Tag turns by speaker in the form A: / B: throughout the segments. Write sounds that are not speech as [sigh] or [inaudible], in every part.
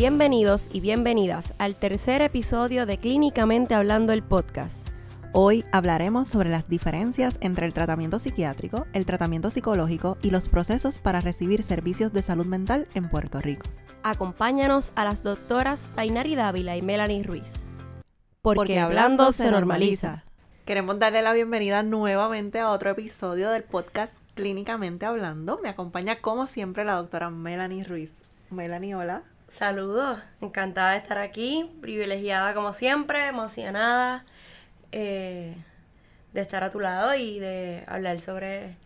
A: Bienvenidos y bienvenidas al tercer episodio de Clínicamente Hablando el podcast.
B: Hoy hablaremos sobre las diferencias entre el tratamiento psiquiátrico, el tratamiento psicológico y los procesos para recibir servicios de salud mental en Puerto Rico.
A: Acompáñanos a las doctoras Tainari Dávila y Melanie Ruiz. Porque, hablando se normaliza.
B: Queremos darle la bienvenida nuevamente a otro episodio del podcast Clínicamente Hablando. Me acompaña como siempre la doctora Melanie Ruiz. Melanie, hola.
A: Saludos, encantada de estar aquí, privilegiada como siempre, emocionada eh, de estar a tu lado y de hablar sobre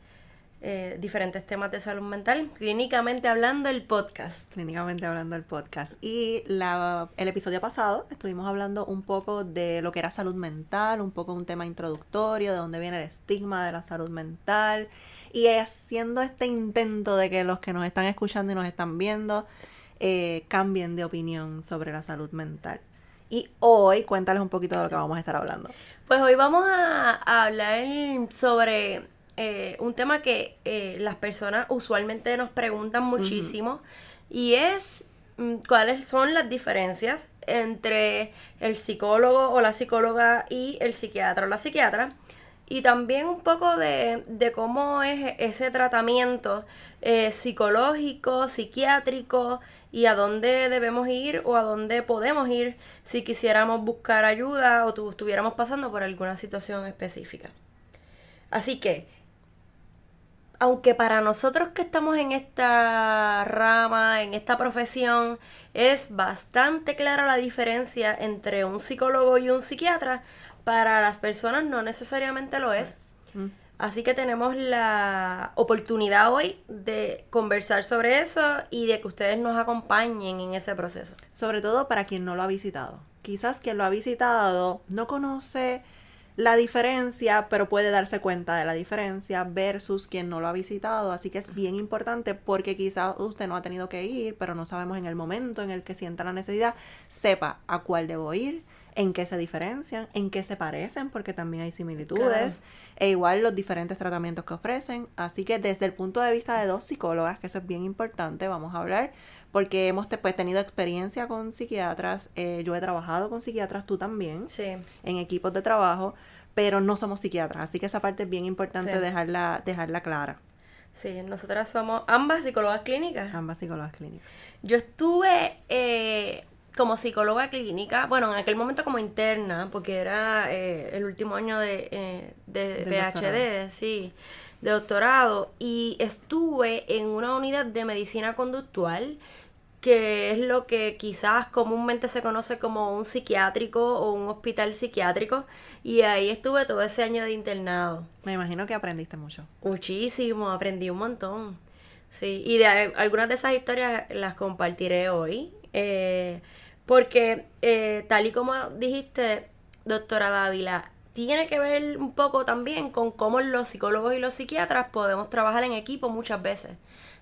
A: eh, diferentes temas de salud mental. Clínicamente hablando el podcast.
B: Clínicamente hablando el podcast. Y la, el episodio pasado estuvimos hablando un poco de lo que era salud mental, un poco un tema introductorio, de dónde viene el estigma de la salud mental. Y haciendo este intento de que los que nos están escuchando y nos están viendo eh, cambien de opinión sobre la salud mental. Y hoy cuéntales un poquito de lo que vamos a estar hablando.
A: Pues hoy vamos a, hablar sobre eh, un tema que eh, las personas usualmente nos preguntan muchísimo y es mm, cuáles son las diferencias entre el psicólogo o la psicóloga y el psiquiatra o la psiquiatra y también un poco de, cómo es ese tratamiento eh, psicológico, psiquiátrico y a dónde debemos ir o a dónde podemos ir si quisiéramos buscar ayuda o estuviéramos pasando por alguna situación específica. Así que, aunque para nosotros que estamos en esta rama, en esta profesión, es bastante clara la diferencia entre un psicólogo y un psiquiatra, para las personas no necesariamente lo es. Mm. Así que tenemos la oportunidad hoy de conversar sobre eso y de que ustedes nos acompañen en ese proceso.
B: Sobre todo para quien no lo ha visitado. Quizás quien lo ha visitado no conoce la diferencia, pero puede darse cuenta de la diferencia versus quien no lo ha visitado. Así que es bien importante porque quizás usted no ha tenido que ir, pero no sabemos en el momento en el que sienta la necesidad, sepa a cuál debo ir, en qué se diferencian, en qué se parecen, porque también hay similitudes, e igual los diferentes tratamientos que ofrecen. Así que desde el punto de vista de dos psicólogas, que eso es bien importante, vamos a hablar, porque hemos pues, tenido experiencia con psiquiatras, eh, yo he trabajado con psiquiatras, tú también, en equipos de trabajo, pero no somos psiquiatras, así que esa parte es bien importante dejarla, dejarla clara.
A: Sí, nosotras somos ambas psicólogas clínicas.
B: Ambas psicólogas clínicas.
A: Yo estuve eh, como psicóloga clínica, bueno, en aquel momento como interna, porque era eh, el último año de, eh, de PhD, sí, de doctorado, y estuve en una unidad de medicina conductual, que es lo que quizás comúnmente se conoce como un psiquiátrico o un hospital psiquiátrico, y ahí estuve todo ese año de internado.
B: Me imagino que aprendiste mucho.
A: Muchísimo, aprendí un montón. Sí, y de algunas de esas historias las compartiré hoy. Eh, porque eh, tal y como dijiste, doctora Dávila, tiene que ver un poco también con cómo los psicólogos y los psiquiatras podemos trabajar en equipo muchas veces.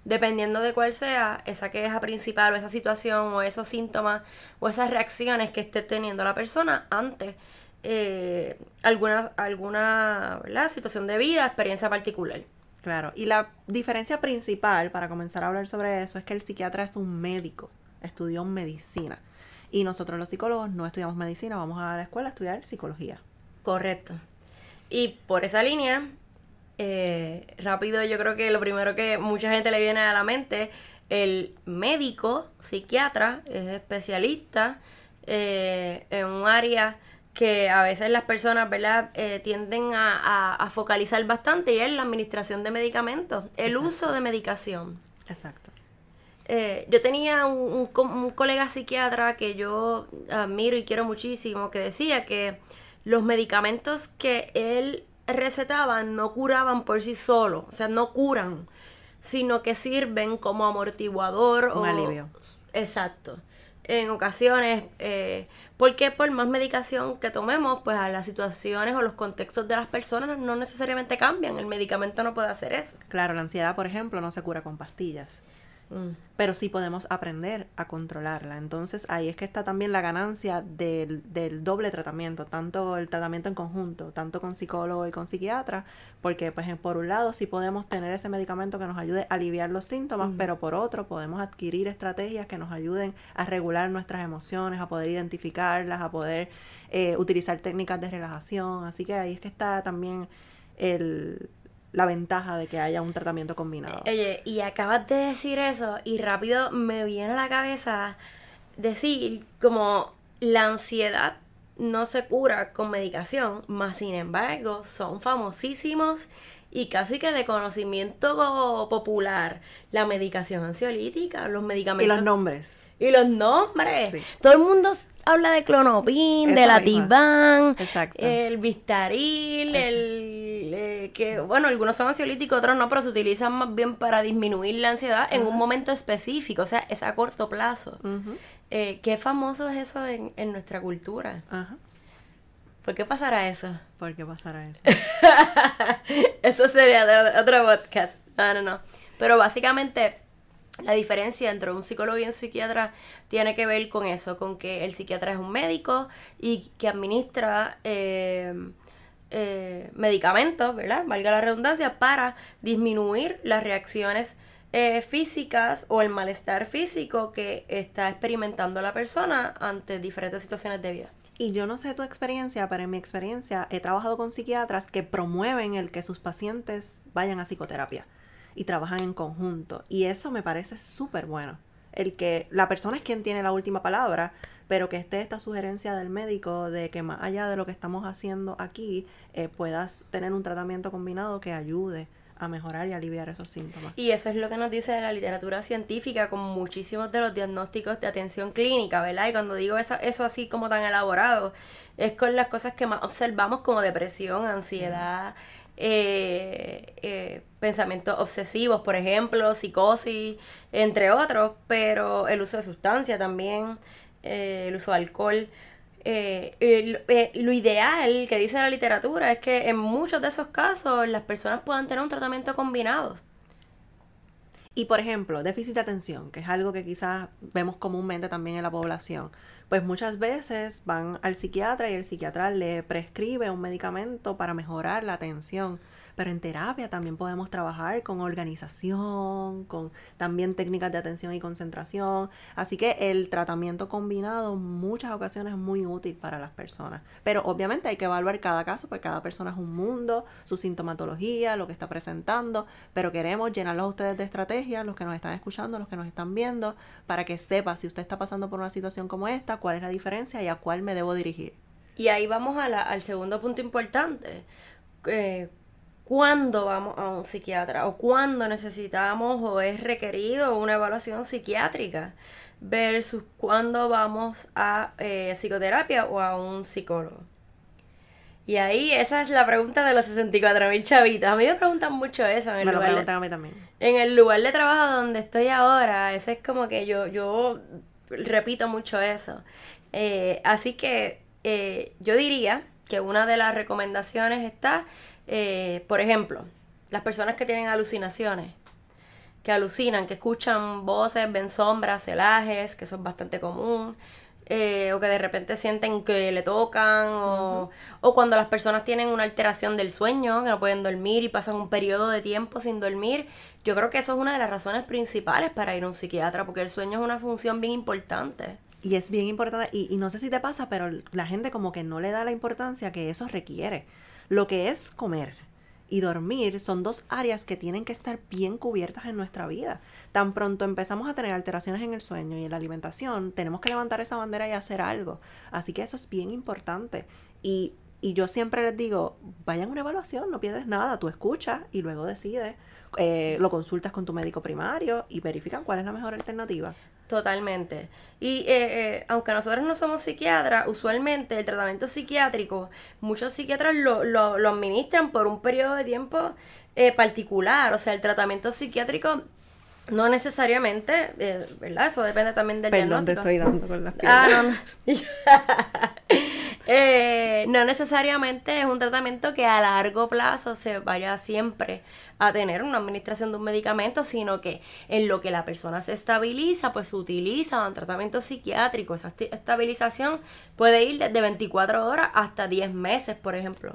A: Dependiendo de cuál sea esa queja principal o esa situación o esos síntomas o esas reacciones que esté teniendo la persona ante eh, alguna, alguna situación de vida, experiencia particular.
B: Claro, y la diferencia principal para comenzar a hablar sobre eso es que el psiquiatra es un médico, estudió medicina. Y nosotros los psicólogos no estudiamos medicina, vamos a la escuela a estudiar psicología.
A: Correcto. Y por esa línea, eh, rápido yo creo que lo primero que mucha gente le viene a la mente, el médico, psiquiatra, es especialista eh, en un área que a veces las personas, ¿verdad?, eh, tienden a, focalizar bastante y es la administración de medicamentos, el uso de medicación.
B: Exacto.
A: Eh, yo tenía un, colega psiquiatra que yo admiro y quiero muchísimo que decía que los medicamentos que él recetaba no curaban por sí solos, o sea, no curan, sino que sirven como amortiguador
B: o alivio.
A: Exacto. En ocasiones, eh, porque por más medicación que tomemos, pues a las situaciones o los contextos de las personas no necesariamente cambian. El medicamento no puede hacer eso.
B: Claro, la ansiedad, por ejemplo, no se cura con pastillas
A: Mm.
B: pero sí podemos aprender a controlarla. Entonces ahí es que está también la ganancia del, del doble tratamiento, tanto el tratamiento en conjunto, tanto con psicólogo y con psiquiatra, porque pues por un lado sí podemos tener ese medicamento que nos ayude a aliviar los síntomas, pero por otro podemos adquirir estrategias que nos ayuden a regular nuestras emociones, a poder identificarlas, a poder eh, utilizar técnicas de relajación. Así que ahí es que está también el, la ventaja de que haya un tratamiento combinado.
A: Oye, y acabas de decir eso y rápido me viene a la cabeza decir como la ansiedad no se cura con medicación, más sin embargo son famosísimos y casi que de conocimiento popular la medicación ansiolítica, los
B: y
A: medicamentos
B: los nombres.
A: Y los nombres.
B: Sí.
A: Todo el mundo habla de clonopin,
B: Esa
A: de la
B: misma.
A: Tiban,
B: Exacto.
A: el Vistaril, el eh, que bueno, algunos son ansiolíticos, otros no, pero se utilizan más bien para disminuir la ansiedad en un momento específico, o sea, es a corto plazo. Eh, ¿Qué famoso es eso en, en nuestra cultura?
B: Ajá.
A: ¿Por qué pasará eso? [laughs]
B: ¿Por qué pasará eso?
A: Eso sería de otro podcast. No, no, no. Pero básicamente la diferencia entre un psicólogo y un psiquiatra tiene que ver con eso, con que el psiquiatra es un médico y que administra eh, eh, medicamentos, ¿verdad? Valga la redundancia, para disminuir las reacciones eh, físicas o el malestar físico que está experimentando la persona ante diferentes situaciones de vida.
B: Y yo no sé tu experiencia, pero en mi experiencia he trabajado con psiquiatras que promueven el que sus pacientes vayan a psicoterapia y trabajan en conjunto. Y eso me parece súper bueno. El que la persona es quien tiene la última palabra, pero que esté esta sugerencia del médico de que más allá de lo que estamos haciendo aquí, eh, puedas tener un tratamiento combinado que ayude a mejorar y aliviar esos síntomas.
A: Y eso es lo que nos dice la literatura científica con muchísimos de los diagnósticos de atención clínica, ¿verdad? Y cuando digo eso, eso así como tan elaborado, es con las cosas que más observamos como depresión, ansiedad, eh, eh, pensamientos obsesivos, por ejemplo, psicosis, entre otros, pero el uso de sustancia también, eh, el uso de alcohol. Eh, lo ideal que dice la literatura es que en muchos de esos casos las personas puedan tener un tratamiento combinado.
B: Y por ejemplo, déficit de atención, que es algo que quizás vemos comúnmente también en la población. Pues muchas veces van al psiquiatra y el psiquiatra le prescribe un medicamento para mejorar la atención. Pero en terapia también podemos trabajar con organización, con también técnicas de atención y concentración. Así que el tratamiento combinado en muchas ocasiones es muy útil para las personas. Pero obviamente hay que evaluar cada caso, porque cada persona es un mundo, su sintomatología, lo que está presentando. Pero queremos llenarlos a ustedes de estrategias, los que nos están escuchando, los que nos están viendo, para que sepa si usted está pasando por una situación como esta, cuál es la diferencia y a cuál me debo dirigir.
A: Y ahí vamos al segundo punto importante. Eh, ¿Cuándo vamos a un psiquiatra? ¿O cuándo necesitamos o es requerido una evaluación psiquiátrica? Versus cuándo vamos a eh, psicoterapia o a un psicólogo. Y ahí esa es la pregunta de los 64 mil chavitos. A mí me preguntan mucho eso en el,
B: Me lo
A: lugar de,
B: a mí también.
A: en el lugar de trabajo donde estoy ahora. Ese es como que yo, yo repito mucho eso. Eh, así que eh, yo diría que una de las recomendaciones está, eh, por ejemplo, las personas que tienen alucinaciones, que alucinan, que escuchan voces, ven sombras, celajes, que eso es bastante común, eh, o que de repente sienten que le tocan, o, o cuando las personas tienen una alteración del sueño, que no pueden dormir y pasan un periodo de tiempo sin dormir, yo creo que eso es una de las razones principales para ir a un psiquiatra, porque el sueño es una función bien importante.
B: Y es bien importante, y, y no sé si te pasa, pero la gente como que no le da la importancia que eso requiere. Lo que es comer y dormir son dos áreas que tienen que estar bien cubiertas en nuestra vida. Tan pronto empezamos a tener alteraciones en el sueño y en la alimentación, tenemos que levantar esa bandera y hacer algo. Así que eso es bien importante. Y, y yo siempre les digo, vayan a una evaluación, no pierdes nada, tú escuchas y luego decides, eh, lo consultas con tu médico primario y verifican cuál es la mejor alternativa.
A: Totalmente. Y eh, eh, aunque nosotros no somos psiquiatras, usualmente el tratamiento psiquiátrico, muchos psiquiatras lo, lo, lo administran por un periodo de tiempo eh, particular. O sea, el tratamiento psiquiátrico no necesariamente, eh, ¿verdad? Eso depende también del
B: Perdón, te
A: diagnóstico.
B: estoy dando con las
A: Ah,
B: piernas.
A: no, no. [laughs] [laughs] No necesariamente es un tratamiento que a largo plazo se vaya siempre a tener una administración de un medicamento, sino que en lo que la persona se estabiliza, pues se utiliza un tratamiento psiquiátrico. Esa estabilización puede ir desde 24 horas hasta 10 meses, por ejemplo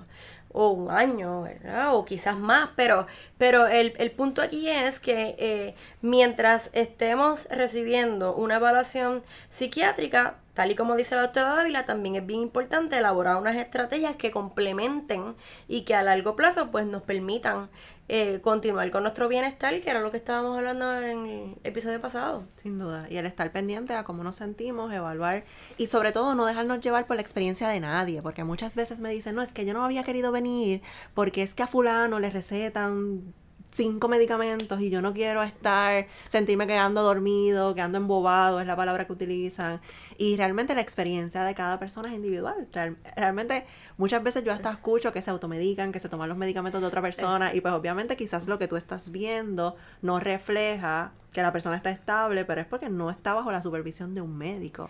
A: o un año, ¿verdad? O quizás más, pero, pero el, punto aquí es que eh, mientras estemos recibiendo una evaluación psiquiátrica, tal y como dice la doctora Dávila, también es bien importante elaborar unas estrategias que complementen y que a largo plazo pues nos permitan eh, continuar con nuestro bienestar, que era lo que estábamos hablando en el episodio pasado.
B: Sin duda. Y el estar pendiente a cómo nos sentimos, evaluar y sobre todo no dejarnos llevar por la experiencia de nadie, porque muchas veces me dicen, no, es que yo no había querido venir porque es que a fulano le recetan cinco medicamentos y yo no quiero estar, sentirme quedando dormido, quedando embobado, es la palabra que utilizan. Y realmente la experiencia de cada persona es individual. realmente muchas veces yo hasta escucho que se automedican, que se toman los medicamentos de otra persona y pues obviamente quizás lo que tú estás viendo no refleja que la persona está estable, pero es porque no está bajo la supervisión de un médico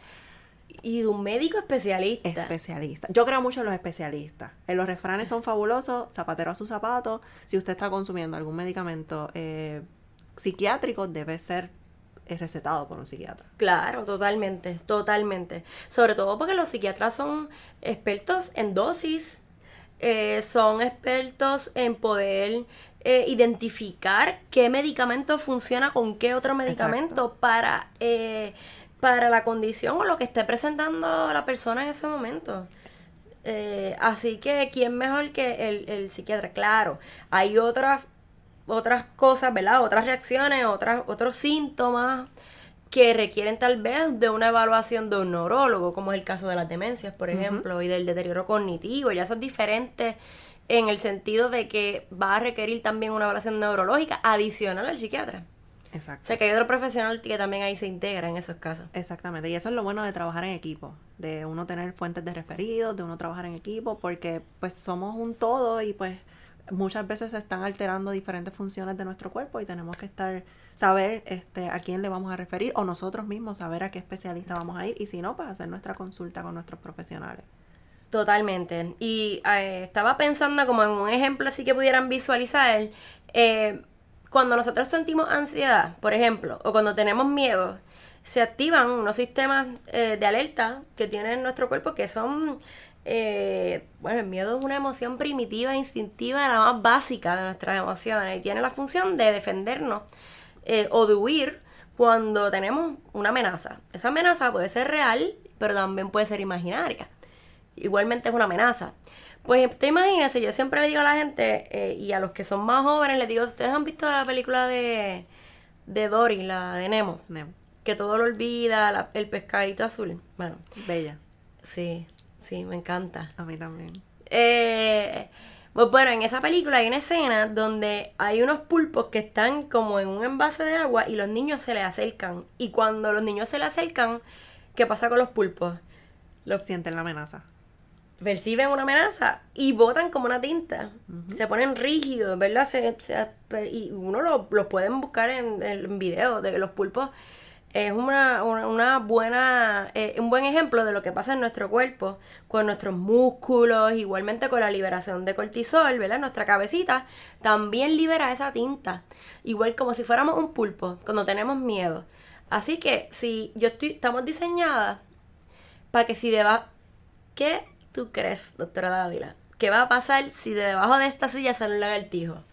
A: y de un médico especialista.
B: Especialista. Yo creo mucho en los especialistas. En los refranes son fabulosos, zapatero a su zapato. Si usted está consumiendo algún medicamento eh, psiquiátrico, debe ser eh, recetado por un psiquiatra.
A: Claro, totalmente, totalmente. Sobre todo porque los psiquiatras son expertos en dosis, eh, son expertos en poder identificar qué medicamento funciona con qué otro medicamento para para la condición o lo que esté presentando la persona en ese momento. Eh, así que, ¿quién mejor que el, el, psiquiatra? Claro, hay otras, otras cosas, ¿verdad? Otras reacciones, otras, otros síntomas que requieren tal vez de una evaluación de un neurólogo, como es el caso de las demencias, por ejemplo, y del deterioro cognitivo. Ya son diferentes en el sentido de que va a requerir también una evaluación neurológica adicional al psiquiatra. Exacto. O sea, que hay otro profesional que también ahí se integra en esos casos.
B: Exactamente. Y eso es lo bueno de trabajar en equipo, de uno tener fuentes de referidos, de uno trabajar en equipo, porque pues somos un todo y pues muchas veces se están alterando diferentes funciones de nuestro cuerpo y tenemos que estar saber este a quién le vamos a referir o nosotros mismos saber a qué especialista vamos a ir y si no pues hacer nuestra consulta con nuestros profesionales.
A: Totalmente. Y eh, estaba pensando como en un ejemplo así que pudieran visualizar. Eh, cuando nosotros sentimos ansiedad, por ejemplo, o cuando tenemos miedo, se activan unos sistemas eh, de alerta que tiene nuestro cuerpo que son, eh, bueno, el miedo es una emoción primitiva, instintiva, la más básica de nuestras emociones y tiene la función de defendernos eh, o de huir cuando tenemos una amenaza. Esa amenaza puede ser real, pero también puede ser imaginaria. Igualmente es una amenaza. Pues te imagínense, yo siempre le digo a la gente eh, y a los que son más jóvenes les digo, ¿ustedes han visto la película de, de Dory, la de Nemo? Nemo. Que todo lo olvida, el pescadito azul. Bueno.
B: Bella.
A: Sí, sí, me encanta.
B: A mí también.
A: Eh, pues bueno, en esa película hay una escena donde hay unos pulpos que están como en un envase de agua y los niños se le acercan. Y cuando los niños se le acercan, ¿qué pasa con los pulpos?
B: Los sienten la amenaza
A: perciben una amenaza y botan como una tinta. Se ponen rígidos, ¿verdad? y uno los lo pueden buscar en, en videos de que los pulpos es una, una, buena, eh, un buen ejemplo de lo que pasa en nuestro cuerpo, con nuestros músculos, igualmente con la liberación de cortisol, ¿verdad? Nuestra cabecita también libera esa tinta, igual como si fuéramos un pulpo cuando tenemos miedo. Así que si yo estoy, estamos diseñadas para que si deba, ¿qué tú crees, doctora Dávila? ¿Qué va a pasar si de debajo de esta silla sale un lagartijo?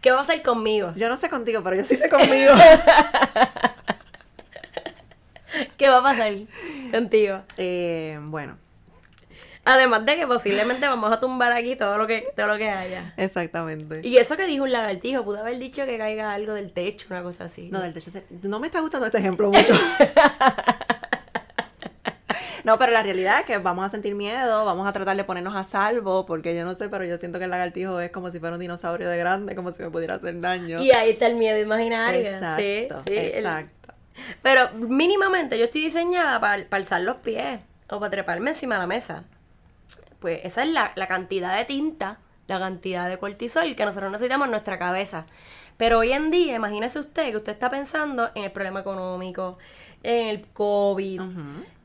A: ¿Qué va a pasar conmigo?
B: Yo no sé contigo, pero yo sí sé conmigo. [laughs]
A: ¿Qué va a pasar contigo?
B: Eh, bueno.
A: Además de que posiblemente vamos a tumbar aquí todo lo que, todo lo que haya.
B: Exactamente.
A: Y eso que dijo un lagartijo, pudo haber dicho que caiga algo del techo, una cosa así.
B: No, del techo. No me está gustando este ejemplo mucho. [laughs] No, pero la realidad es que vamos a sentir miedo, vamos a tratar de ponernos a salvo, porque yo no sé, pero yo siento que el lagartijo es como si fuera un dinosaurio de grande, como si me pudiera hacer daño.
A: Y ahí está el miedo imaginario. Exacto, sí, sí, exacto. Pero mínimamente yo estoy diseñada para, para alzar los pies o para treparme encima de la mesa. Pues esa es la, la cantidad de tinta, la cantidad de cortisol que nosotros necesitamos en nuestra cabeza. Pero hoy en día, imagínese usted que usted está pensando en el problema económico, en el COVID,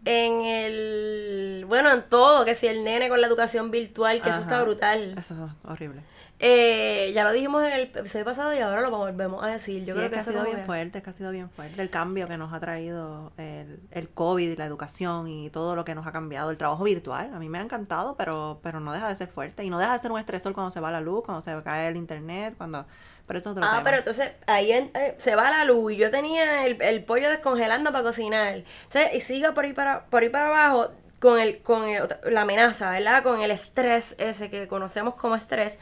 A: en el, bueno, en todo, que si el nene con la educación virtual, que eso está
B: Ajá.
A: brutal.
B: Eso es horrible.
A: Eh, ya lo dijimos en el episodio pasado y ahora lo volvemos a decir. Yo
B: sí,
A: creo
B: es
A: que
B: que ha sido bien
A: que-
B: fuerte, es que ha sido bien fuerte el cambio que nos ha traído el, el COVID y la educación y todo lo que nos ha cambiado, el trabajo virtual. A mí me ha encantado, pero, pero no deja de ser fuerte y no deja de ser un estresor cuando se va la luz, cuando se cae el internet, cuando... Pero eso es otro
A: Ah,
B: tema.
A: pero entonces ahí en- eh, se va la luz y yo tenía el, el pollo descongelando para cocinar. Entonces, y sigo por ahí para, por ahí para abajo con, el, con el- la amenaza, ¿verdad? Con el estrés ese que conocemos como estrés.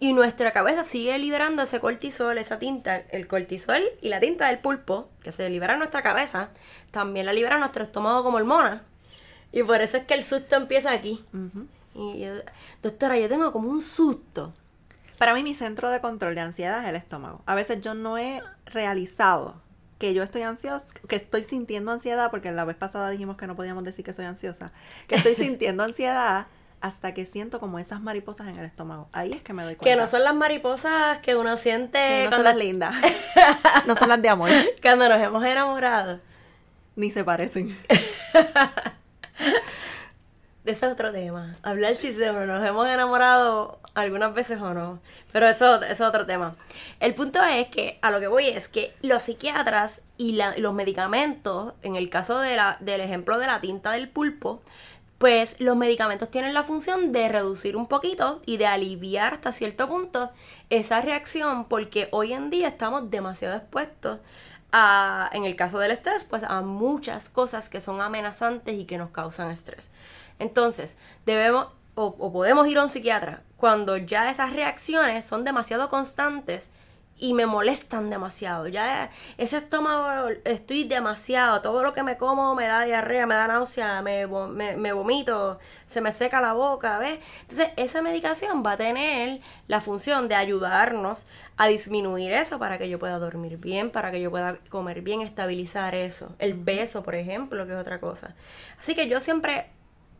A: Y nuestra cabeza sigue liberando ese cortisol, esa tinta, el cortisol y la tinta del pulpo, que se libera en nuestra cabeza, también la libera nuestro estómago como hormona. Y por eso es que el susto empieza aquí. Y yo, doctora, yo tengo como un susto.
B: Para mí mi centro de control de ansiedad es el estómago. A veces yo no he realizado que yo estoy ansiosa, que estoy sintiendo ansiedad, porque la vez pasada dijimos que no podíamos decir que soy ansiosa, que estoy sintiendo [laughs] ansiedad hasta que siento como esas mariposas en el estómago. Ahí es que me doy cuenta.
A: Que no son las mariposas que uno siente
B: Sí, no son las lindas. no son las de amor. [laughs]
A: cuando nos hemos enamorado.
B: Ni se parecen. [laughs]
A: De ese es otro tema. Hablar si se- nos hemos enamorado algunas veces o no. Pero eso, es otro tema. El punto es que a lo que voy es que los psiquiatras y los medicamentos, en el caso de la, del ejemplo de la tinta del pulpo, pues los medicamentos tienen la función de reducir un poquito y de aliviar hasta cierto punto esa reacción porque hoy en día estamos demasiado expuestos a, en el caso del estrés, pues a muchas cosas que son amenazantes y que nos causan estrés. Entonces, debemos o, o podemos ir a un psiquiatra cuando ya esas reacciones son demasiado constantes y me molestan demasiado. Ya ese estómago, estoy demasiado. Todo lo que me como me da diarrea, me da náusea, me, me, me vomito, se me seca la boca, ¿ves? Entonces, esa medicación va a tener la función de ayudarnos a disminuir eso para que yo pueda dormir bien, para que yo pueda comer bien, estabilizar eso. El peso, por ejemplo, que es otra cosa. Así que yo siempre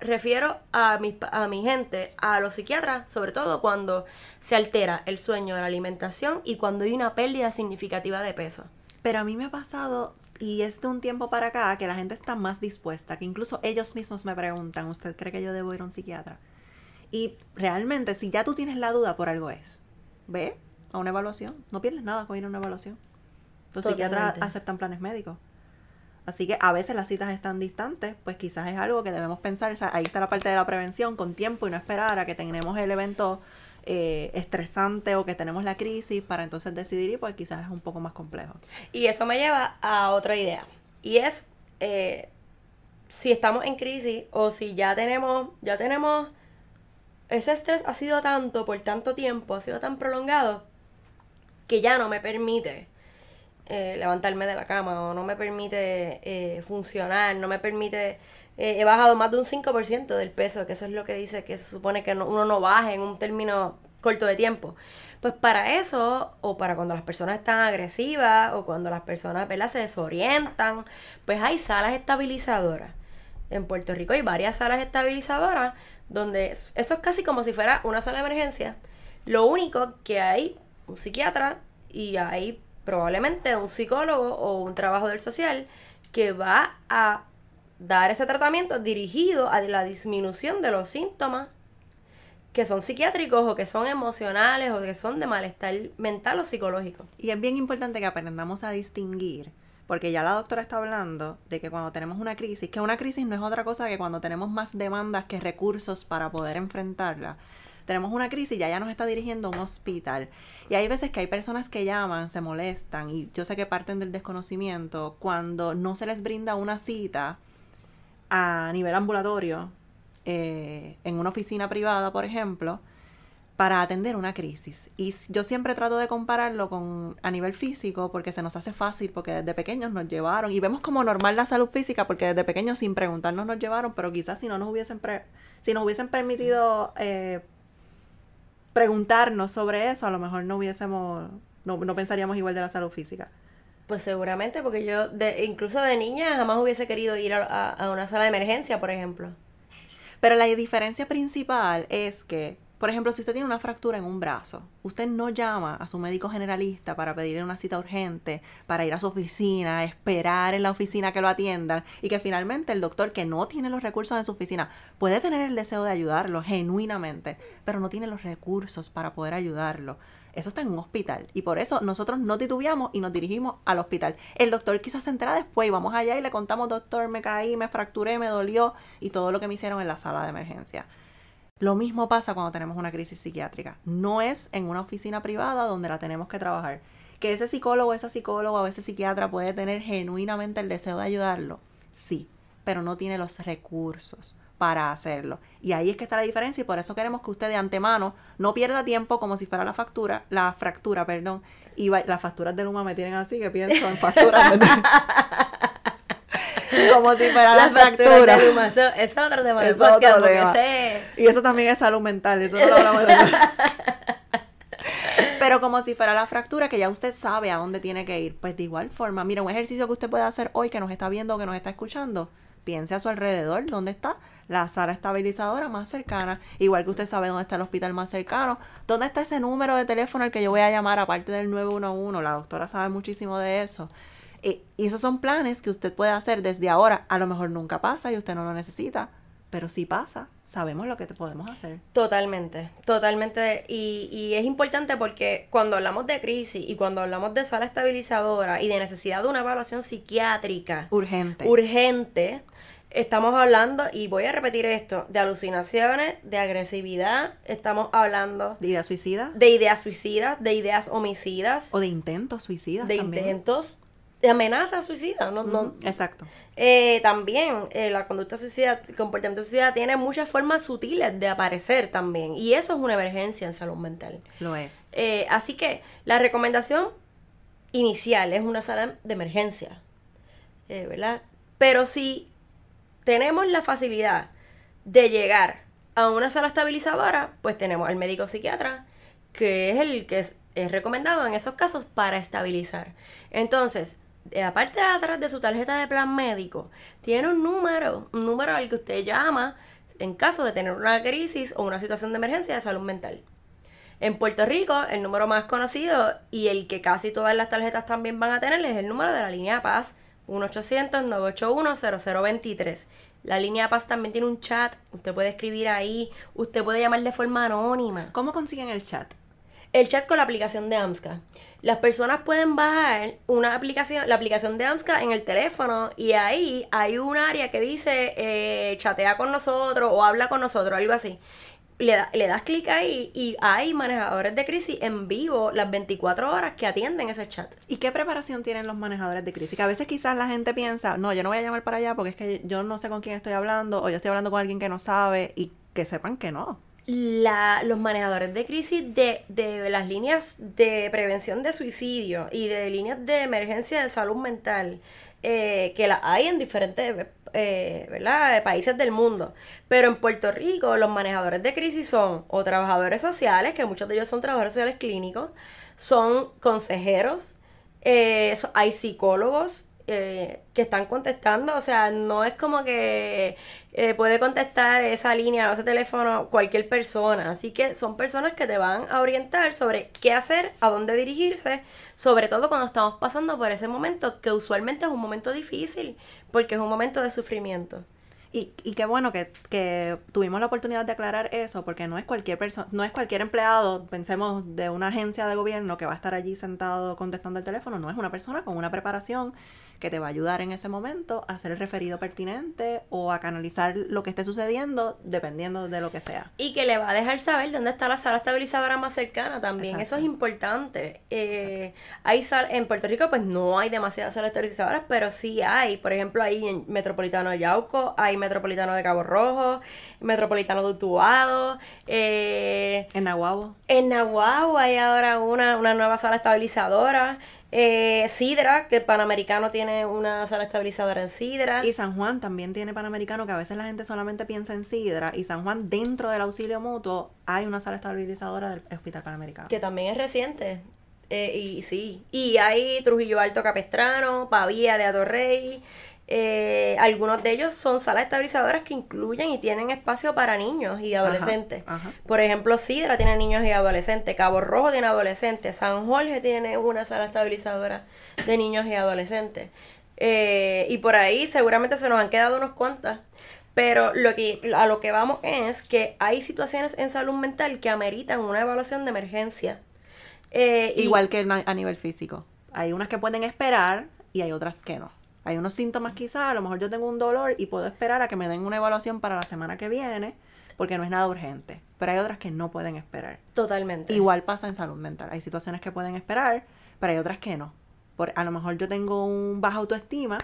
A: refiero a mi, a mi gente, a los psiquiatras, sobre todo cuando se altera el sueño, la alimentación y cuando hay una pérdida significativa de peso.
B: Pero a mí me ha pasado, y es de un tiempo para acá, que la gente está más dispuesta, que incluso ellos mismos me preguntan, ¿usted cree que yo debo ir a un psiquiatra? Y realmente, si ya tú tienes la duda, por algo es. Ve a una evaluación. No pierdes nada con ir a una evaluación. Los psiquiatras aceptan planes médicos. Así que a veces las citas están distantes, pues quizás es algo que debemos pensar. O sea, ahí está la parte de la prevención con tiempo y no esperar a que tengamos el evento eh, estresante o que tenemos la crisis para entonces decidir y pues quizás es un poco más complejo.
A: Y eso me lleva a otra idea. Y es eh, si estamos en crisis o si ya tenemos, ya tenemos, ese estrés ha sido tanto por tanto tiempo, ha sido tan prolongado, que ya no me permite eh, levantarme de la cama o no me permite eh, funcionar, no me permite... eh, he bajado más de un 5% del peso, que eso es lo que dice que se supone que no- uno no baje en un término corto de tiempo. Pues para eso, o para cuando las personas están agresivas, o cuando las personas ¿verdad? se desorientan, pues hay salas estabilizadoras. En Puerto Rico hay varias salas estabilizadoras donde es- eso es casi como si fuera una sala de emergencia. Lo único que hay un psiquiatra y hay probablemente un psicólogo o un trabajador del social que va a dar ese tratamiento dirigido a la disminución de los síntomas que son psiquiátricos o que son emocionales o que son de malestar mental o psicológico.
B: Y es bien importante que aprendamos a distinguir, porque ya la doctora está hablando de que cuando tenemos una crisis, que una crisis no es otra cosa que cuando tenemos más demandas que recursos para poder enfrentarla. Tenemos una crisis, ya ya nos está dirigiendo un hospital. Y hay veces que hay personas que llaman, se molestan, y yo sé que parten del desconocimiento, cuando no se les brinda una cita a nivel ambulatorio, eh, en una oficina privada, por ejemplo, para atender una crisis. Y yo siempre trato de compararlo con a nivel físico porque se nos hace fácil, porque desde pequeños nos llevaron y vemos como normal la salud física porque desde pequeños sin preguntarnos nos llevaron, pero quizás si no nos hubiesen pre- si nos hubiesen permitido eh, preguntarnos sobre eso, a lo mejor no hubiésemos no, no pensaríamos igual de la salud física.
A: Pues seguramente, porque yo de, incluso de niña jamás hubiese querido ir a, a- a una sala de emergencia, por ejemplo.
B: Pero la diferencia principal es que, por ejemplo, si usted tiene una fractura en un brazo, usted no llama a su médico generalista para pedirle una cita urgente, para ir a su oficina, esperar en la oficina que lo atiendan y que finalmente el doctor que no tiene los recursos en su oficina puede tener el deseo de ayudarlo genuinamente, pero no tiene los recursos para poder ayudarlo. Eso está en un hospital y por eso nosotros no titubeamos y nos dirigimos al hospital. El doctor quizás se entera después y vamos allá y le contamos, doctor, me caí, me fracturé, me dolió y todo lo que me hicieron en la sala de emergencia. Lo mismo pasa cuando tenemos una crisis psiquiátrica. No es en una oficina privada donde la tenemos que trabajar. Que ese psicólogo, esa psicóloga o ese psiquiatra puede tener genuinamente el deseo de ayudarlo. Sí, pero no tiene los recursos para hacerlo. Y ahí es que está la diferencia y por eso queremos que usted de antemano no pierda tiempo como si fuera la factura, la fractura, perdón. Y las facturas de Luma me tienen así que pienso en facturas. [laughs] [laughs] como si fuera la, fractura.
A: Eso, es otro tema. Es otro tema.
B: Y eso también es salud mental, eso no lo hablamos de [laughs] Pero como si fuera la fractura, que ya usted sabe a dónde tiene que ir. Pues de igual forma, mira, un ejercicio que usted puede hacer hoy que nos está viendo, que nos está escuchando, piense a su alrededor, ¿dónde está la sala estabilizadora más cercana? Igual que usted sabe dónde está el hospital más cercano, ¿dónde está ese número de teléfono al que yo voy a llamar aparte del 911? La doctora sabe muchísimo de eso. Y, esos son planes que usted puede hacer desde ahora. A lo mejor nunca pasa y usted no lo necesita, pero si pasa, sabemos lo que te podemos hacer.
A: Totalmente, totalmente. Y, y, es importante porque cuando hablamos de crisis y cuando hablamos de sala estabilizadora y de necesidad de una evaluación psiquiátrica
B: urgente,
A: urgente estamos hablando, y voy a repetir esto, de alucinaciones, de agresividad, estamos hablando...
B: ¿De ideas suicidas?
A: De ideas suicidas, de ideas homicidas.
B: O de intentos suicidas.
A: De intentos de amenaza suicida, ¿no? no.
B: Exacto.
A: Eh, también eh, la conducta suicida, el comportamiento suicida tiene muchas formas sutiles de aparecer también. Y eso es una emergencia en salud mental.
B: Lo es.
A: Eh, así que la recomendación inicial es una sala de emergencia. ¿Verdad? Pero si tenemos la facilidad de llegar a una sala estabilizadora, pues tenemos al médico psiquiatra, que es el que es, es recomendado en esos casos para estabilizar. Entonces, la parte de atrás de su tarjeta de plan médico tiene un número, un número al que usted llama en caso de tener una crisis o una situación de emergencia de salud mental. En Puerto Rico, el número más conocido y el que casi todas las tarjetas también van a tener es el número de la línea Paz 1-800-981-0023. La línea Paz también tiene un chat, usted puede escribir ahí, usted puede llamar de forma anónima.
B: ¿Cómo consiguen el chat?
A: El chat con la aplicación de AMSCA las personas pueden bajar una aplicación, la aplicación de AMSCA en el teléfono y ahí hay un área que dice eh, chatea con nosotros o habla con nosotros, algo así. Le, le das clic ahí y hay manejadores de crisis en vivo las 24 horas que atienden ese chat.
B: ¿Y qué preparación tienen los manejadores de crisis? Que a veces quizás la gente piensa, no, yo no voy a llamar para allá porque es que yo no sé con quién estoy hablando o yo estoy hablando con alguien que no sabe y que sepan que no
A: la, los manejadores de crisis de, de, las líneas de prevención de suicidio y de líneas de emergencia de salud mental, eh, que las hay en diferentes eh, ¿verdad? países del mundo. Pero en Puerto Rico los manejadores de crisis son o trabajadores sociales, que muchos de ellos son trabajadores sociales clínicos, son consejeros, eh, hay psicólogos, eh, que están contestando. O sea, no es como que eh, puede contestar esa línea o ese teléfono cualquier persona. Así que son personas que te van a orientar sobre qué hacer, a dónde dirigirse, sobre todo cuando estamos pasando por ese momento, que usualmente es un momento difícil, porque es un momento de sufrimiento.
B: Y, y qué bueno que, que, tuvimos la oportunidad de aclarar eso, porque no es cualquier persona, no es cualquier empleado, pensemos de una agencia de gobierno que va a estar allí sentado contestando el teléfono, no es una persona con una preparación que te va a ayudar en ese momento a hacer el referido pertinente o a canalizar lo que esté sucediendo dependiendo de lo que sea.
A: Y que le va a dejar saber dónde está la sala estabilizadora más cercana también. Eso es importante. Eh, hay sal en Puerto Rico pues no hay demasiadas salas estabilizadoras, pero sí hay. Por ejemplo, hay en Metropolitano de Yauco, hay Metropolitano de Cabo Rojo, Metropolitano de Utuado. Eh,
B: en Nahuabo.
A: En Nahuabo hay ahora una, una nueva sala estabilizadora. Eh, Sidra, que Panamericano tiene una sala estabilizadora en Sidra.
B: Y San Juan también tiene Panamericano, que a veces la gente solamente piensa en Sidra. Y San Juan, dentro del auxilio mutuo, hay una sala estabilizadora del Hospital Panamericano.
A: Que también es reciente. Eh, y sí. Y hay Trujillo Alto Capestrano, Pavía de Atorrey. Eh, algunos de ellos son salas estabilizadoras que incluyen y tienen espacio para niños y adolescentes. Por ejemplo, Sidra tiene niños y adolescentes, Cabo Rojo tiene adolescentes, San Jorge tiene una sala estabilizadora de niños y adolescentes. Eh, y por ahí seguramente se nos han quedado unos cuantas. Pero lo que, a lo que vamos es que hay situaciones en salud mental que ameritan una evaluación de emergencia.
B: Eh, Igual que a nivel físico. Hay unas que pueden esperar y hay otras que no. Hay unos síntomas quizás, a lo mejor yo tengo un dolor y puedo esperar a que me den una evaluación para la semana que viene porque no es nada urgente. Pero hay otras que no pueden esperar.
A: Totalmente.
B: Igual pasa en salud mental. Hay situaciones que pueden esperar, pero hay otras que no. Por, a lo mejor yo tengo un baja autoestima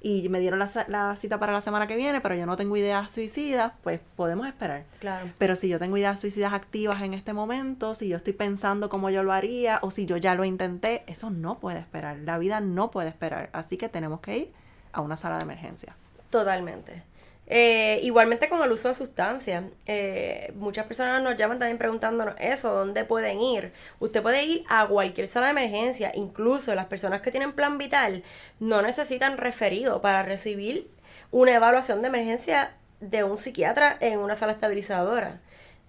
B: y me dieron la, cita para la semana que viene, pero yo no tengo ideas suicidas, pues podemos esperar.
A: Claro.
B: Pero si yo tengo ideas suicidas activas en este momento, si yo estoy pensando cómo yo lo haría o si yo ya lo intenté, eso no puede esperar. La vida no puede esperar. Así que tenemos que ir a una sala de emergencia.
A: Totalmente. Eh, igualmente con el uso de sustancias. Eh, muchas personas nos llaman también preguntándonos eso, ¿dónde pueden ir? Usted puede ir a cualquier sala de emergencia, incluso las personas que tienen plan vital no necesitan referido para recibir una evaluación de emergencia de un psiquiatra en una sala estabilizadora.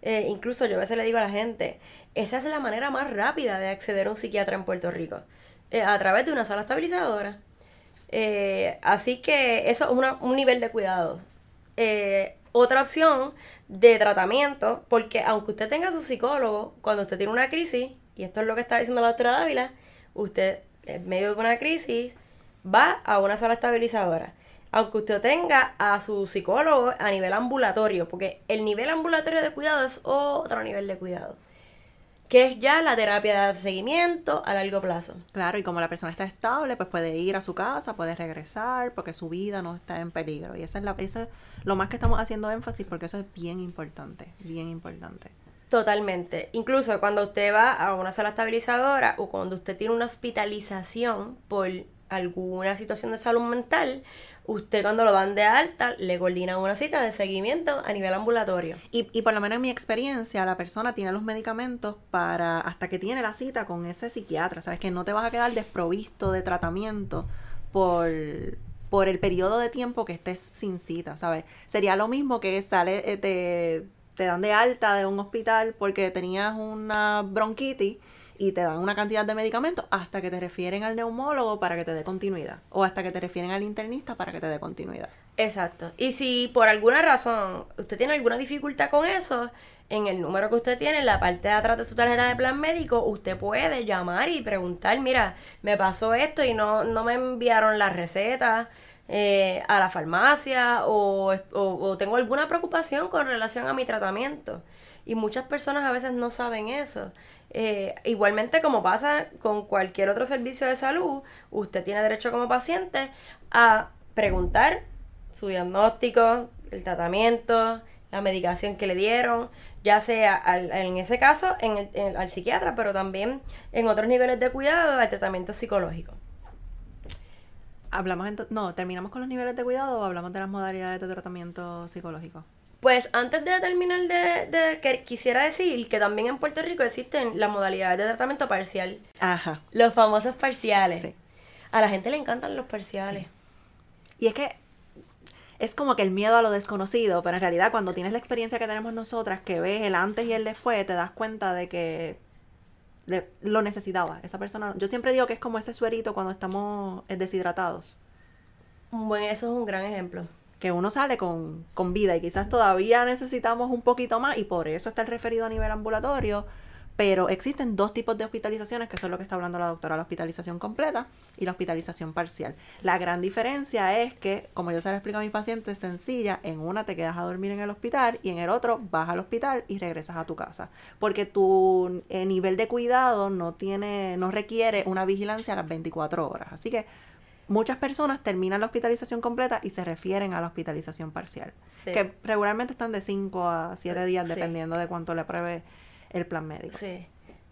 A: Eh, incluso yo a veces le digo a la gente, esa es la manera más rápida de acceder a un psiquiatra en Puerto Rico, a través de una sala estabilizadora. así que eso es un nivel de cuidado eh, otra opción de tratamiento, porque aunque usted tenga su psicólogo, cuando usted tiene una crisis, y esto es lo que está diciendo la doctora Dávila, usted en medio de una crisis va a una sala estabilizadora. Aunque usted tenga a su psicólogo a nivel ambulatorio, porque el nivel ambulatorio de cuidado es otro nivel de cuidado que es ya la terapia de seguimiento a largo plazo.
B: Claro, y como la persona está estable, pues puede ir a su casa, puede regresar, porque su vida no está en peligro. Y esa es la, eso es lo más que estamos haciendo énfasis, porque eso es bien importante, bien importante.
A: Totalmente. Incluso cuando usted va a una sala estabilizadora o cuando usted tiene una hospitalización por alguna situación de salud mental, usted cuando lo dan de alta le coordina una cita de seguimiento a nivel ambulatorio.
B: Y, y por lo menos en mi experiencia, la persona tiene los medicamentos para hasta que tiene la cita con ese psiquiatra, ¿sabes? Que no te vas a quedar desprovisto de tratamiento por, por el periodo de tiempo que estés sin cita, ¿sabes? Sería lo mismo que sale, eh, te, te dan de alta de un hospital porque tenías una bronquitis y te dan una cantidad de medicamentos hasta que te refieren al neumólogo para que te dé continuidad o hasta que te refieren al internista para que te dé continuidad.
A: Exacto. Y si por alguna razón usted tiene alguna dificultad con eso, en el número que usted tiene, en la parte de atrás de su tarjeta de plan médico, usted puede llamar y preguntar, mira, me pasó esto y no, no me enviaron la receta eh, a la farmacia o, o tengo alguna preocupación con relación a mi tratamiento. Y muchas personas a veces no saben eso. Eh, igualmente, como pasa con cualquier otro servicio de salud, usted tiene derecho como paciente a preguntar su diagnóstico, el tratamiento, la medicación que le dieron, ya sea en ese caso en el, al psiquiatra, pero también en otros niveles de cuidado, al tratamiento psicológico.
B: Hablamos no, terminamos con los niveles de cuidado o hablamos de las modalidades de tratamiento psicológico.
A: Pues antes de terminar de, que quisiera decir que también en Puerto Rico existen las modalidades de tratamiento parcial.
B: Ajá.
A: Los famosos parciales. Sí. A la gente le encantan los parciales.
B: Y es que es como que el miedo a lo desconocido, pero en realidad cuando tienes la experiencia que tenemos nosotras, que ves el antes y el después, te das cuenta de que lo necesitaba esa persona. Yo siempre digo que es como ese suerito cuando estamos deshidratados.
A: Bueno, eso es un gran ejemplo
B: que uno sale con, con, vida y quizás todavía necesitamos un poquito más y por eso está el referido a nivel ambulatorio, pero existen dos tipos de hospitalizaciones, que eso es lo que está hablando la doctora, la hospitalización completa y la hospitalización parcial. La gran diferencia es que, como yo se lo explico a mis pacientes, sencilla, en una te quedas a dormir en el hospital y en el otro vas al hospital y regresas a tu casa, porque tu eh, nivel de cuidado no tiene, no requiere una vigilancia a las 24 horas. Así que muchas personas terminan la hospitalización completa y se refieren a la hospitalización parcial, que regularmente están de 5 a 7 días dependiendo de cuánto le apruebe el plan médico.
A: Sí,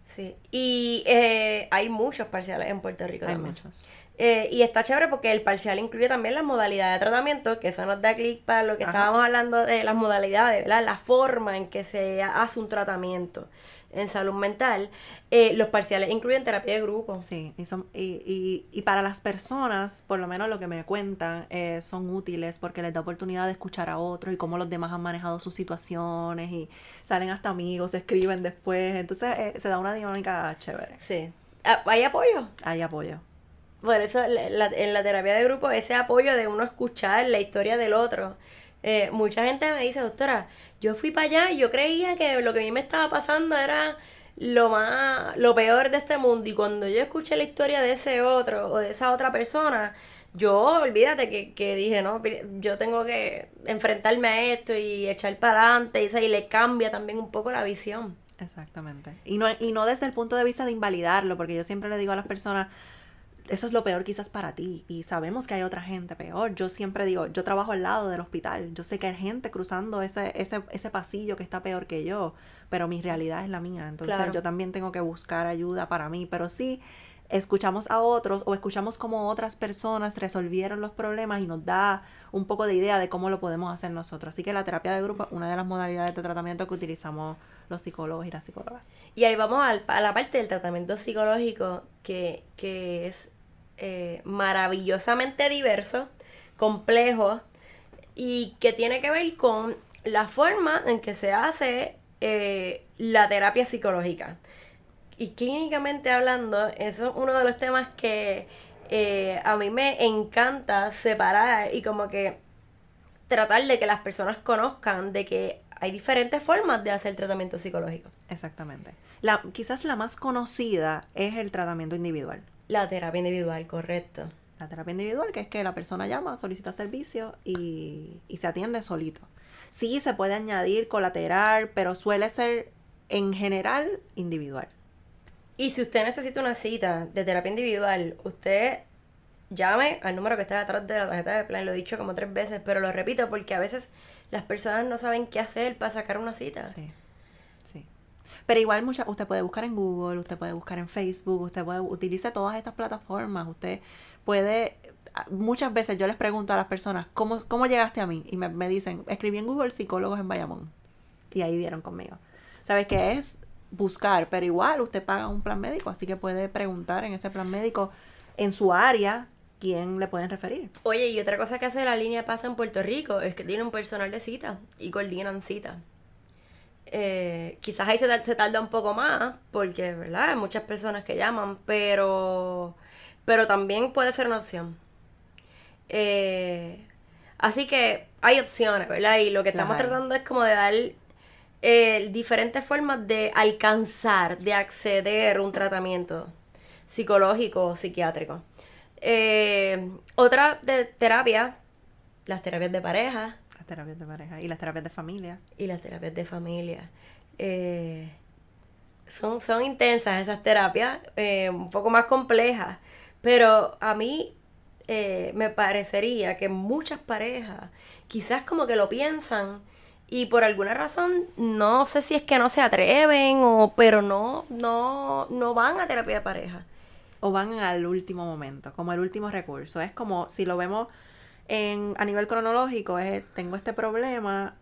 A: sí. Y eh, hay muchos parciales en Puerto Rico.
B: Hay muchos.
A: Eh, y está chévere porque el parcial incluye también las modalidades de tratamiento, que eso nos da clic para lo que estábamos hablando de las modalidades, ¿verdad? La forma en que se hace un tratamiento en salud mental. Eh, los parciales incluyen terapia de grupo.
B: Sí, y, son, y, y, y, para las personas, por lo menos lo que me cuentan, eh, son útiles porque les da oportunidad de escuchar a otros y cómo los demás han manejado sus situaciones y salen hasta amigos, se escriben después. Entonces se da una dinámica chévere.
A: Sí. Ah, ¿Hay apoyo?
B: Hay apoyo.
A: Por eso en la terapia de grupo, ese apoyo de uno escuchar la historia del otro. Eh, mucha gente me dice, doctora, yo fui para allá y yo creía que lo que a mí me estaba pasando era lo más, lo peor de este mundo. Y cuando yo escuché la historia de ese otro o de esa otra persona, yo olvídate que, que dije, no, yo tengo que enfrentarme a esto y echar para adelante y, y le cambia también un poco la visión.
B: Exactamente. Y no, y no desde el punto de vista de invalidarlo, porque yo siempre le digo a las personas, eso es lo peor quizás para ti y sabemos que hay otra gente peor. Yo siempre digo, yo trabajo al lado del hospital, yo sé que hay gente cruzando ese, ese, ese pasillo que está peor que yo, pero mi realidad es la mía, entonces yo también tengo que buscar ayuda para mí, pero sí escuchamos a otros o escuchamos cómo otras personas resolvieron los problemas y nos da un poco de idea de cómo lo podemos hacer nosotros. Así que la terapia de grupo es una de las modalidades de tratamiento que utilizamos los psicólogos y las psicólogas.
A: Y ahí vamos a la parte del tratamiento psicológico que, que es eh, maravillosamente diverso, complejo y que tiene que ver con la forma en que se hace eh, la terapia psicológica. Y clínicamente hablando, eso es uno de los temas que eh, a mí me encanta separar y como que tratar de que las personas conozcan de que hay diferentes formas de hacer tratamiento psicológico.
B: Exactamente. La, quizás la más conocida es el tratamiento individual.
A: La terapia individual, correcto.
B: La terapia individual, que es que la persona llama, solicita servicio y, y se atiende solito. Sí, se puede añadir colateral, pero suele ser en general individual.
A: Y si usted necesita una cita de terapia individual, usted llame al número que está detrás de la tarjeta de plan. Lo he dicho como tres veces, pero lo repito porque a veces las personas no saben qué hacer para sacar una cita.
B: Sí, sí. Pero igual mucha, usted puede buscar en Google, usted puede buscar en Facebook, usted puede utilizar todas estas plataformas, usted puede muchas veces yo les pregunto a las personas, ¿cómo, cómo llegaste a mí? Y me, me, dicen, escribí en Google psicólogos en Bayamón. Y ahí dieron conmigo. ¿Sabes qué es? Buscar, pero igual usted paga un plan médico, así que puede preguntar en ese plan médico en su área quién le pueden referir.
A: Oye, y otra cosa que hace la línea pasa en Puerto Rico es que tiene un personal de cita y coordinan cita. Eh, quizás ahí se, se, tarda un poco más, porque, ¿verdad? Hay muchas personas que llaman, pero, pero también puede ser una opción. Eh, así que hay opciones, ¿verdad? Y lo que estamos tratando es como de dar eh, diferentes formas de alcanzar, de acceder a un tratamiento psicológico o psiquiátrico. otra de terapia, las terapias de pareja,
B: terapias de pareja y las terapias de familia.
A: Y las terapias de familia. Eh, son, son intensas esas terapias, eh, un poco más complejas, pero a mí eh, me parecería que muchas parejas quizás como que lo piensan y por alguna razón no sé si es que no se atreven o pero no no no van a terapia de pareja
B: o van al último momento como el último recurso es como si lo vemos en, a nivel cronológico es, tengo este problema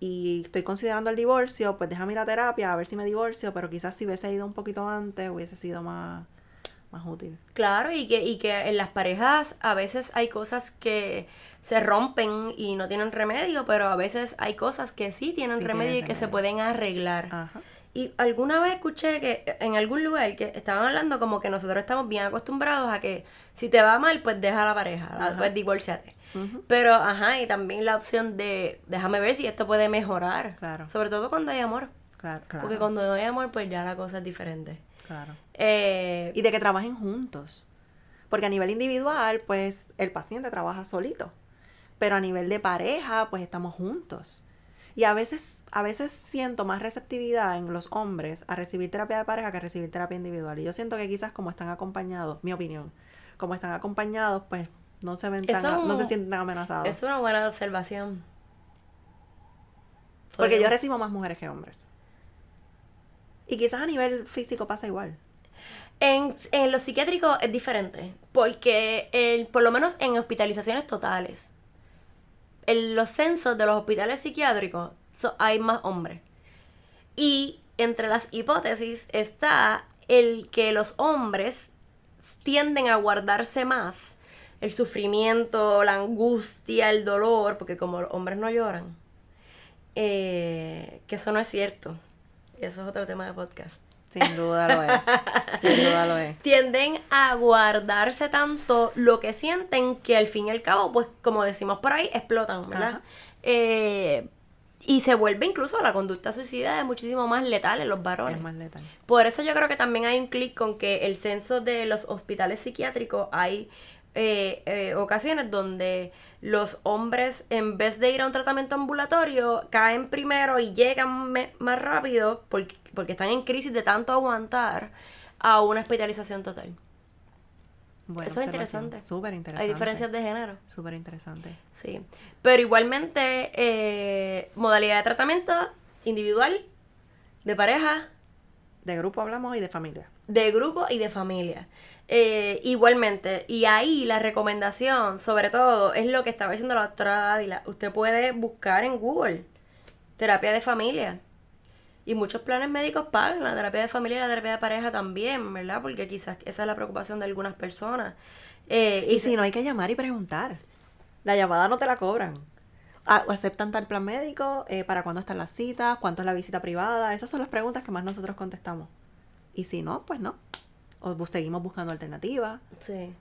B: y estoy considerando el divorcio, pues déjame ir a terapia a ver si me divorcio, pero quizás si hubiese ido un poquito antes hubiese sido más, más útil.
A: Claro, y que, y que en las parejas a veces hay cosas que se rompen y no tienen remedio, pero a veces hay cosas que sí tienen remedio y que se pueden arreglar. Y alguna vez escuché que en algún lugar que estaban hablando como que nosotros estamos bien acostumbrados a que si te va mal, pues deja a la pareja, pues divorciate. Pero, ajá, y también la opción de déjame ver si esto puede mejorar. Claro. Sobre todo cuando hay amor. Claro, claro. Porque cuando no hay amor, pues ya la cosa es diferente.
B: Claro. Eh, y de que trabajen juntos. Porque a nivel individual, pues el paciente trabaja solito. Pero a nivel de pareja, pues estamos juntos. Y a veces, a veces siento más receptividad en los hombres a recibir terapia de pareja que a recibir terapia individual. Y yo siento que quizás como están acompañados, mi opinión, como están acompañados, pues no se ven no se sienten tan amenazados.
A: Es una buena observación.
B: Porque yo recibo más mujeres que hombres. Y quizás a nivel físico pasa igual.
A: En, en los psiquiátricos es diferente, porque el, por lo menos en hospitalizaciones totales, en los censos de los hospitales psiquiátricos so- hay más hombres. Y entre las hipótesis está el que los hombres tienden a guardarse más el sufrimiento, la angustia, el dolor, porque como los hombres no lloran, eh, que eso no es cierto. Eso es otro tema de podcast.
B: Sin duda lo es. Sin duda lo es. [laughs]
A: Tienden a guardarse tanto lo que sienten que al fin y al cabo, pues como decimos por ahí, explotan, ¿verdad? Eh, y se vuelve incluso la conducta suicida es muchísimo más letal en los varones.
B: Es más letal.
A: Por eso yo creo que también hay un clic con que el censo de los hospitales psiquiátricos hay eh, eh, ocasiones donde los hombres, en vez de ir a un tratamiento ambulatorio, caen primero y llegan más rápido porque, porque están en crisis de tanto aguantar a una hospitalización total. Eso es
B: observación.
A: interesante.
B: Súper interesante.
A: Hay diferencias de género.
B: Súper interesante.
A: Sí. Pero igualmente, eh, modalidad de tratamiento individual, de pareja,
B: De grupo hablamos y de familia.
A: De grupo y de familia. Eh, igualmente, y ahí la recomendación, sobre todo, es lo que estaba diciendo la doctora Dávila. Usted puede buscar en Google terapia de familia. Y muchos planes médicos pagan la terapia de familia y la terapia de pareja también, ¿verdad? Porque quizás esa es la preocupación de algunas personas. Eh,
B: Y si no, hay que llamar y preguntar. La llamada no te la cobran. Ah, ¿Aceptan tal plan médico? Eh, ¿Para cuándo están las citas? ¿Cuánto es la visita privada? Esas son las preguntas que más nosotros contestamos. Y si no, pues no. O seguimos buscando alternativas.
A: Sí.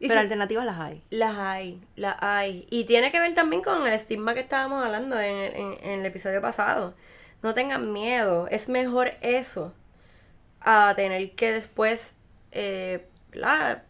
A: Y
B: Pero
A: si-
B: alternativas las hay.
A: Las hay, las hay. Y tiene que ver también con el estigma que estábamos hablando en, en- en el episodio pasado. No tengan miedo, es mejor eso a tener que después eh,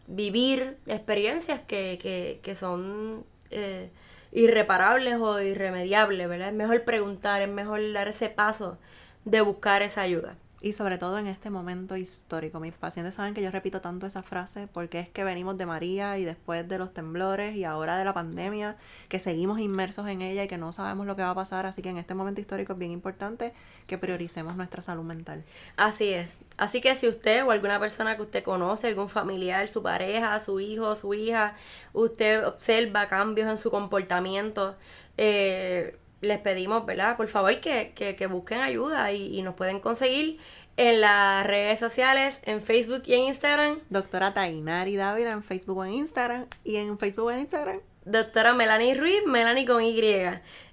A: vivir experiencias que, que, que son eh, irreparables o irremediables, ¿verdad? Es mejor preguntar, es mejor dar ese paso de buscar esa ayuda.
B: Y sobre todo en este momento histórico. Mis pacientes saben que yo repito tanto esa frase porque es que venimos de María y después de los temblores y ahora de la pandemia, que seguimos inmersos en ella y que no sabemos lo que va a pasar. Así que en este momento histórico es bien importante que prioricemos nuestra salud mental.
A: Así es. Así que si usted o alguna persona que usted conoce, algún familiar, su pareja, su hijo, su hija, usted observa cambios en su comportamiento, eh, les pedimos, ¿verdad? Por favor que, que, que busquen ayuda y, y nos pueden conseguir en las redes sociales, en Facebook y en Instagram.
B: Doctora Tainari Dávila en Facebook o en Instagram. Y en Facebook o en Instagram.
A: Doctora Melanie Ruiz, Melanie con Y.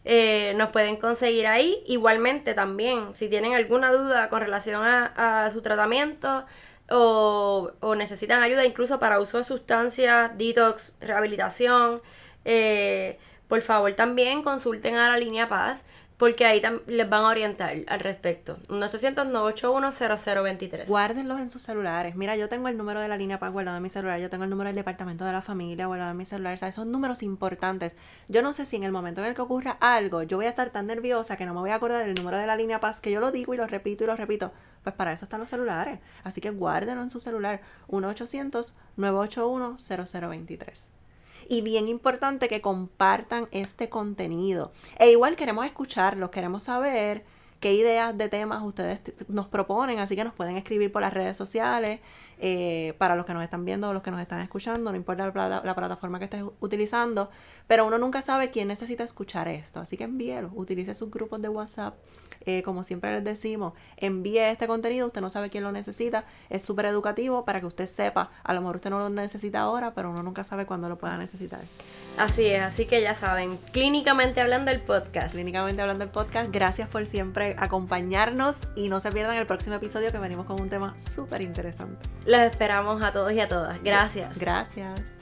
A: Eh, nos pueden conseguir ahí. Igualmente también, si tienen alguna duda con relación a, a su tratamiento o, o necesitan ayuda incluso para uso de sustancias, detox, rehabilitación, eh, por favor también consulten a la línea Paz porque ahí les van a orientar al respecto. 1-800-981-0023.
B: Guárdenlos en sus celulares. Mira, yo tengo el número de la línea PAC guardado en mi celular, yo tengo el número del departamento de la familia guardado en mi celular. O sea, son números importantes. Yo no sé si en el momento en el que ocurra algo, yo voy a estar tan nerviosa que no me voy a acordar del número de la línea Paz, que yo lo digo y lo repito y lo repito. Pues para eso están los celulares. Así que guárdenlo en su celular. 1-800-981-0023. Y bien importante que compartan este contenido. E igual queremos escucharlos, queremos saber qué ideas de temas ustedes nos proponen, así que nos pueden escribir por las redes sociales, eh, para los que nos están viendo o los que nos están escuchando, no importa la, la plataforma que estés utilizando, pero uno nunca sabe quién necesita escuchar esto, así que envíelo, utilice sus grupos de WhatsApp, eh, como siempre les decimos, envíe este contenido, usted no sabe quién lo necesita, es súper educativo para que usted sepa, a lo mejor usted no lo necesita ahora, pero uno nunca sabe cuándo lo pueda necesitar.
A: Así es, así que ya saben, clínicamente hablando el podcast.
B: Clínicamente hablando del podcast, gracias por siempre acompañarnos y no se pierdan el próximo episodio que venimos con un tema súper interesante.
A: Los esperamos a todos y a todas. Gracias.
B: Gracias.